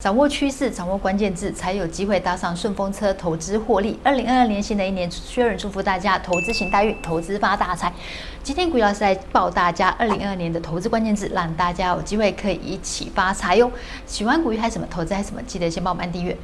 掌握趋势，掌握关键字，才有机会搭上顺风车，投资获利。二零二二年新的一年薛仁祝福大家投资行大运，投资发大财。今天古玉老师来报大家二零二二年的投资关键字，让大家有机会可以一起发财哟。喜欢古玉还是什么投资还是什么，记得先帮我们订阅。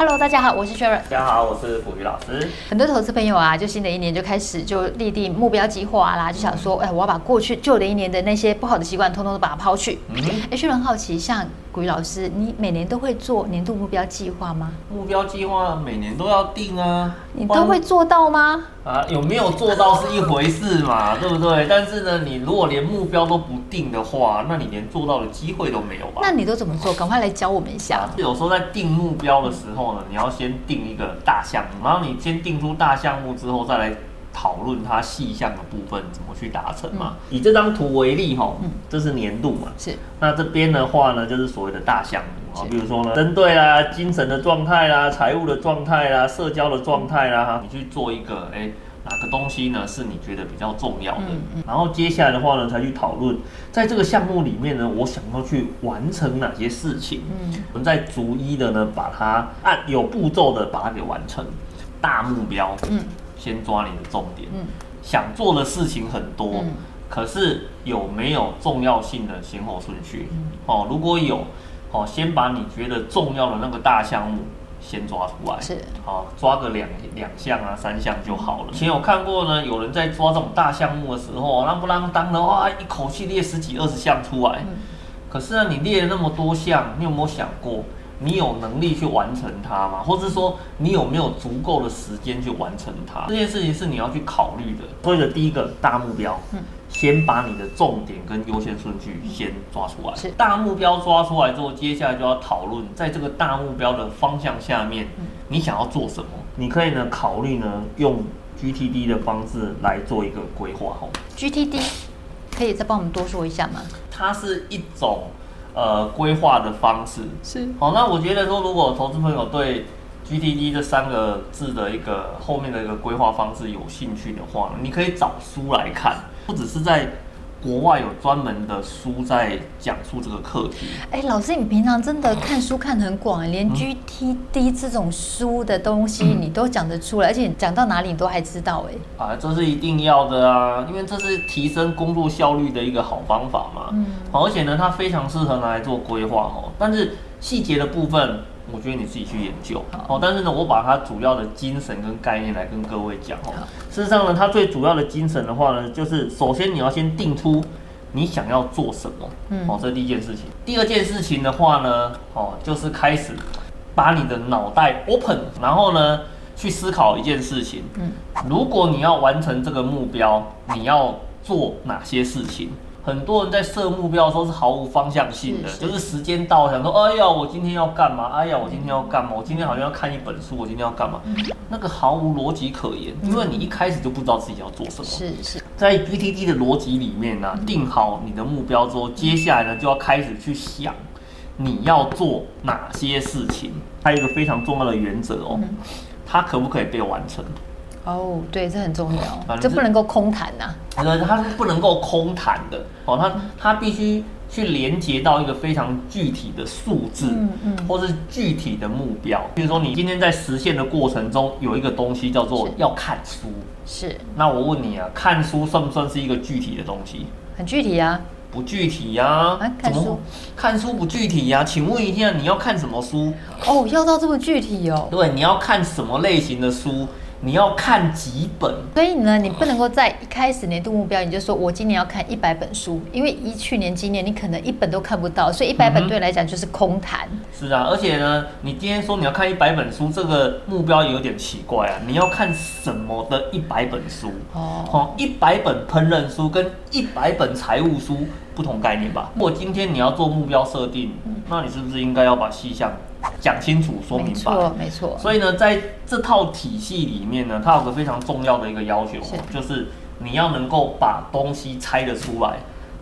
Hello，大家好，我是 Sharon。大家好，我是捕鱼老师。很多投资朋友啊，就新的一年就开始就立定目标计划啦，就想说，哎，我要把过去旧的一年的那些不好的习惯，通通都把它抛去。嗯，哎，Sharon 好奇，像。股鱼老师，你每年都会做年度目标计划吗？目标计划每年都要定啊，你都会做到吗？啊，有没有做到是一回事嘛，对不对？但是呢，你如果连目标都不定的话，那你连做到的机会都没有吧？那你都怎么做？赶快来教我们一下。啊，有时候在定目标的时候呢，你要先定一个大项目，然后你先定出大项目之后再来。讨论它细项的部分怎么去达成嘛？嗯、以这张图为例哈，嗯，这是年度嘛，是。那这边的话呢，就是所谓的大项目啊，比如说呢，针对啦精神的状态啦、财务的状态啦、社交的状态啦，哈，你去做一个，哎，哪个东西呢是你觉得比较重要的？嗯嗯。然后接下来的话呢，才去讨论，在这个项目里面呢，我想要去完成哪些事情？嗯，我们再逐一的呢，把它按有步骤的把它给完成，大目标，嗯。先抓你的重点，嗯，想做的事情很多，嗯，可是有没有重要性的先后顺序？嗯，哦，如果有，哦，先把你觉得重要的那个大项目先抓出来，是，好，抓个两两项啊，三项就好了。以前有看过呢，有人在抓这种大项目的时候，啷不啷当的话，一口气列十几二十项出来，嗯，可是呢，你列了那么多项，你有没有想过？你有能力去完成它吗？或者说你有没有足够的时间去完成它？这件事情是你要去考虑的。所以的第一个大目标，嗯，先把你的重点跟优先顺序先抓出来。是大目标抓出来之后，接下来就要讨论，在这个大目标的方向下面，你想要做什么？你可以呢考虑呢用 GTD 的方式来做一个规划。哦，GTD 可以再帮我们多说一下吗？它是一种。呃，规划的方式是好，那我觉得说，如果投资朋友对 GTD 这三个字的一个后面的一个规划方式有兴趣的话，你可以找书来看，不只是在。国外有专门的书在讲述这个课题。哎，老师，你平常真的看书看很广，连 GTD 这种书的东西你都讲得出来，而且讲到哪里你都还知道。哎，啊，这是一定要的啊，因为这是提升工作效率的一个好方法嘛。嗯，而且呢，它非常适合拿来做规划哦。但是细节的部分。我觉得你自己去研究。哦，但是呢，我把它主要的精神跟概念来跟各位讲哦。事实上呢，它最主要的精神的话呢，就是首先你要先定出你想要做什么，嗯，哦，这是第一件事情。第二件事情的话呢，哦，就是开始把你的脑袋 open，然后呢，去思考一件事情，嗯，如果你要完成这个目标，你要做哪些事情？很多人在设目标的时候是毫无方向性的，是是就是时间到想说，哎呀，我今天要干嘛？哎呀，我今天要干嘛？我今天好像要看一本书，我今天要干嘛？那个毫无逻辑可言，因为你一开始就不知道自己要做什么。是是，在 GTD 的逻辑里面呢、啊，定好你的目标之后，接下来呢就要开始去想你要做哪些事情。还有一个非常重要的原则哦，它可不可以被完成？哦，oh, 对，这很重要，这不能够空谈呐、啊。它是不能够空谈的哦，它它必须去连接到一个非常具体的数字，嗯嗯，或是具体的目标。比如说，你今天在实现的过程中，有一个东西叫做要看书，是。那我问你啊，看书算不算是一个具体的东西？很具体啊。不具体呀、啊？啊，看书？看书不具体呀、啊？请问一下，你要看什么书？哦，要到这么具体哦。对，你要看什么类型的书？你要看几本，所以呢，你不能够在一开始年度目标，你就说我今年要看一百本书，因为一去年、今年你可能一本都看不到，所以一百本对你来讲就是空谈、嗯。是啊，而且呢，你今天说你要看一百本书，这个目标也有点奇怪啊。你要看什么的一百本书？哦，一百本烹饪书跟一百本财务书不同概念吧？如果今天你要做目标设定，那你是不是应该要把细项？讲清楚，说明白。没错，没错。所以呢，在这套体系里面呢，它有个非常重要的一个要求，是就是你要能够把东西拆得出来，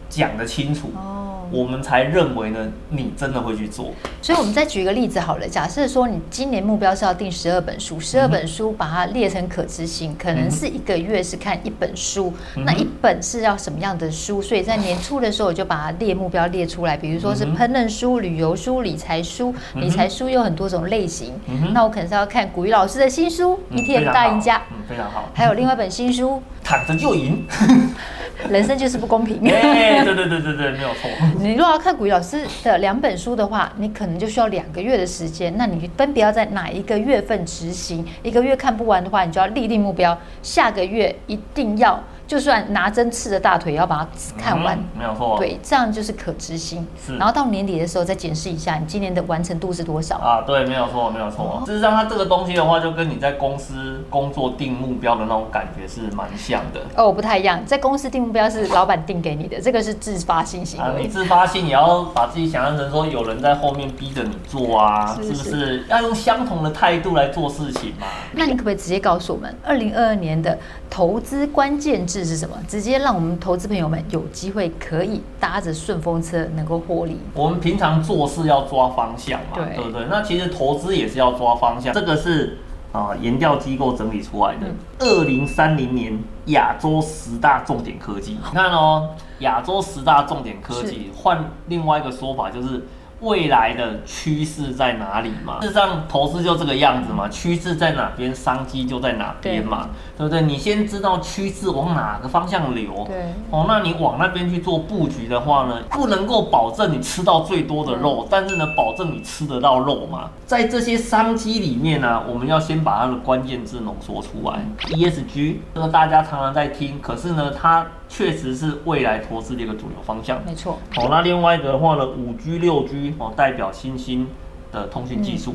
讲得清楚。哦。我们才认为呢，你真的会去做。所以，我们再举一个例子好了。假设说你今年目标是要订十二本书，十二本书把它列成可执行，可能是一个月是看一本书，那一本是要什么样的书？所以在年初的时候，我就把它列目标列出来，比如说是烹饪书、旅游书、理财书。理财书有很多种类型，那我可能是要看古玉老师的新书《一天大赢家》，嗯，非常好。还有另外一本新书《躺着就赢》。人生就是不公平。哎，对对对对对，没有错。你如果要看古雨老师的两本书的话，你可能就需要两个月的时间。那你分别要在哪一个月份执行？一个月看不完的话，你就要立定目标，下个月一定要。就算拿针刺着大腿，也要把它看完，嗯、没有错。对，这样就是可执行。是，然后到年底的时候再检视一下，你今年的完成度是多少啊？对，没有错，没有错。哦、事实上，它这个东西的话，就跟你在公司工作定目标的那种感觉是蛮像的。哦，不太一样，在公司定目标是老板定给你的，这个是自发性行为。啊，你自发性，你要把自己想象成说有人在后面逼着你做啊，是，是，是不是？要用相同的态度来做事情嘛？那你可不可以直接告诉我们，二零二二年的投资关键字是什么？直接。让我们投资朋友们有机会可以搭着顺风车能够获利。我们平常做事要抓方向嘛，对，对不对？那其实投资也是要抓方向。这个是啊，研调机构整理出来的，二零三零年亚洲十大重点科技。你看哦，亚洲十大重点科技，换另外一个说法就是。未来的趋势在哪里嘛？事实上，投资就这个样子嘛，趋势在哪边，商机就在哪边嘛，对，不对？你先知道趋势往哪个方向流，对，哦，那你往那边去做布局的话呢，不能够保证你吃到最多的肉，但是呢，保证你吃得到肉嘛。在这些商机里面呢，我们要先把它的关键字浓缩出来。ESG 这个大家常常在听，可是呢，它。确实是未来投资的一个主流方向，没错。好，那另外一个的话呢，五 G、六 G 哦，代表新兴的通讯技术。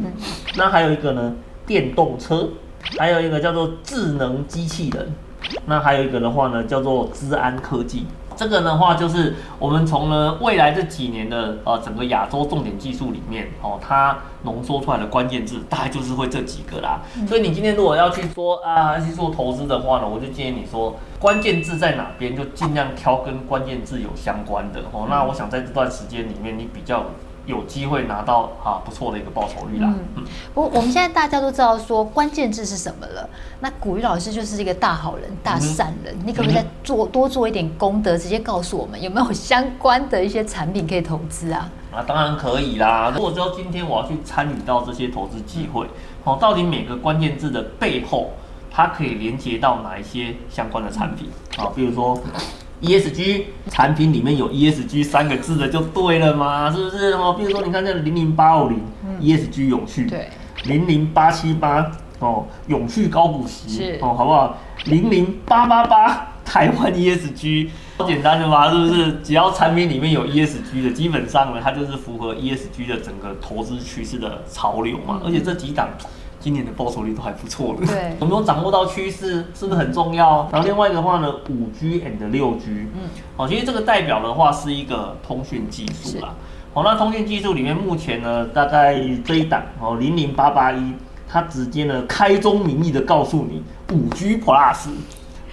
那还有一个呢，电动车，还有一个叫做智能机器人。那还有一个的话呢，叫做治安科技。这个的话就是我们从呢未来这几年的呃整个亚洲重点技术里面哦，它浓缩出来的关键字大概就是会这几个啦。所以你今天如果要去说啊去做投资的话呢，我就建议你说关键字在哪边，就尽量挑跟关键字有相关的哦。那我想在这段时间里面，你比较。有机会拿到啊不错的一个报酬率啦。嗯，不过我们现在大家都知道说关键字是什么了。那古玉老师就是一个大好人、大善人，你可不可以再做多做一点功德，直接告诉我们有没有相关的一些产品可以投资啊？啊，当然可以啦。如果知道今天我要去参与到这些投资机会，哦，到底每个关键字的背后，它可以连接到哪一些相关的产品啊？比如说。ESG 产品里面有 ESG 三个字的就对了嘛，是不是哦？比如说你看这零零八五零 ESG 永续，对，零零八七八哦永续高股息，是哦，好不好？零零八八八台湾 ESG，好简单的嘛，是不是？只要产品里面有 ESG 的，基本上呢，它就是符合 ESG 的整个投资趋势的潮流嘛，而且这几档。今年的报酬率都还不错的，对，有没有掌握到趋势，是不是很重要？然后另外一个的话呢，五 G and 六 G，嗯，好，其实这个代表的话是一个通讯技术啦。好，那通讯技术里面目前呢，大概这一档哦，零零八八一，它直接呢开宗明义的告诉你五 G Plus，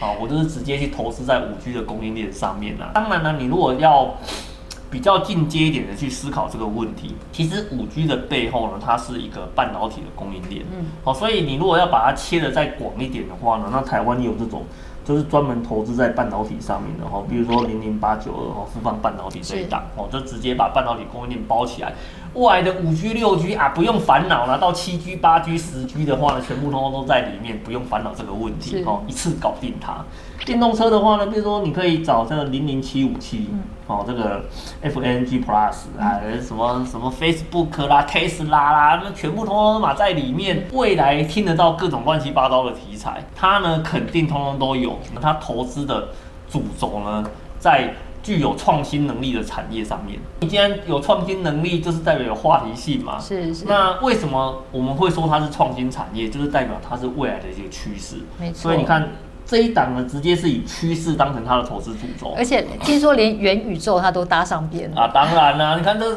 好，我就是直接去投资在五 G 的供应链上面啦。当然呢，你如果要比较进阶一点的去思考这个问题，其实五 G 的背后呢，它是一个半导体的供应链。嗯，好，所以你如果要把它切的再广一点的话呢，那台湾有这种，就是专门投资在半导体上面的哈，比如说零零八九二哈，富邦半导体这一档哦，就直接把半导体供应链包起来。未来的五 G、六 G 啊，不用烦恼了，到七 G、八 G、十 G 的话呢，全部通通都在里面，不用烦恼这个问题哦，一次搞定它。电动车的话呢，比如说你可以找这个零零七五七，哦，这个 FANG Plus 啊，什么什么 Facebook 啦、Tesla 啦，那全部通通都码在里面。未来听得到各种乱七八糟的题材，它呢肯定通通都有。它投资的主轴呢，在具有创新能力的产业上面。你既然有创新能力，就是代表有话题性嘛。是是。那为什么我们会说它是创新产业？就是代表它是未来的一个趋势。没错。所以你看。这一档呢，直接是以趋势当成它的投资主轴，而且听说连元宇宙它都搭上边了啊！当然啦、啊，你看这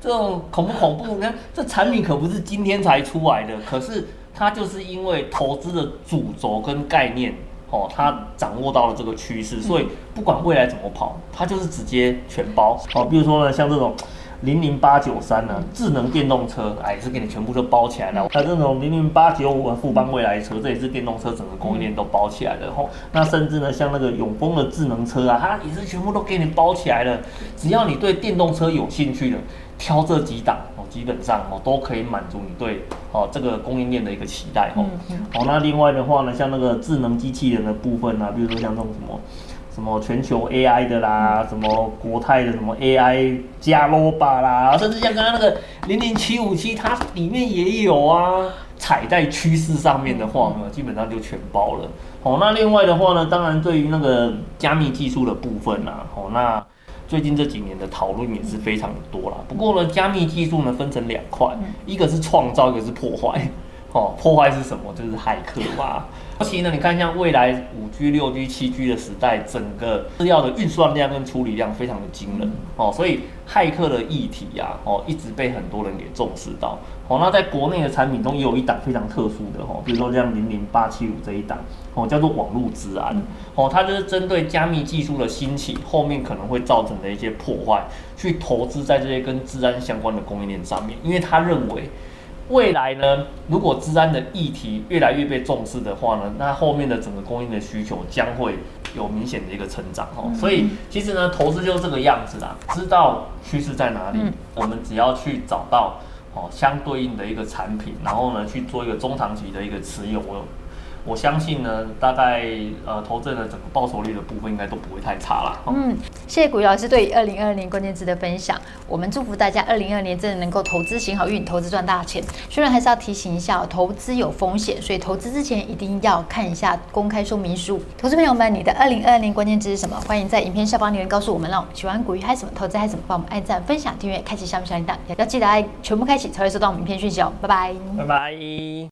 这种恐不恐怖？你看这产品可不是今天才出来的，可是它就是因为投资的主轴跟概念。哦，他掌握到了这个趋势，所以不管未来怎么跑，他就是直接全包哦。比如说呢，像这种。零零八九三呢，智能电动车，哎，也是给你全部都包起来了。还有这种零零八九五富邦未来车，这也是电动车整个供应链都包起来了。吼，那甚至呢，像那个永丰的智能车啊，它也是全部都给你包起来了。只要你对电动车有兴趣的，挑这几档哦，基本上哦都可以满足你对哦这个供应链的一个期待。哦，好，那另外的话呢，像那个智能机器人的部分啊，比如说像这种什么。什么全球 AI 的啦，什么国泰的什么 AI 加 Roba 啦，甚至像刚刚那个零零七五七，它里面也有啊。踩在趋势上面的话呢，基本上就全包了。哦，那另外的话呢，当然对于那个加密技术的部分啊，哦，那最近这几年的讨论也是非常的多啦。不过呢，加密技术呢分成两块，一个是创造，一个是破坏。哦，破坏是什么？就是骇客嘛。尤其呢，你看像未来五 G、六 G、七 G 的时代，整个资料的运算量跟处理量非常的惊人哦，所以骇客的议题呀，哦，一直被很多人给重视到。哦，那在国内的产品中，有一档非常特殊的哦，比如说像零零八七五这一档哦，叫做网络治安哦，它就是针对加密技术的兴起，后面可能会造成的一些破坏，去投资在这些跟治安相关的供应链上面，因为他认为。未来呢，如果治安的议题越来越被重视的话呢，那后面的整个供应的需求将会有明显的一个成长哦。所以其实呢，投资就是这个样子啦，知道趋势在哪里，我们只要去找到哦相对应的一个产品，然后呢去做一个中长期的一个持有。我相信呢，大概呃，投资的整个报酬率的部分应该都不会太差啦。嗯，谢谢股鱼老师对于二零二二年关键字的分享。我们祝福大家二零二二年真的能够投资行好运，投资赚大钱。虽然还是要提醒一下，投资有风险，所以投资之前一定要看一下公开说明书。投资朋友们，你的二零二二年关键字是什么？欢迎在影片下方留言告诉我们。让我们喜欢股鱼嗨什么，投资嗨什么，帮我们按赞、分享、订阅、开启下面小铃铛，要记得爱全部开启才会收到我们影片讯息哦。拜拜，拜拜。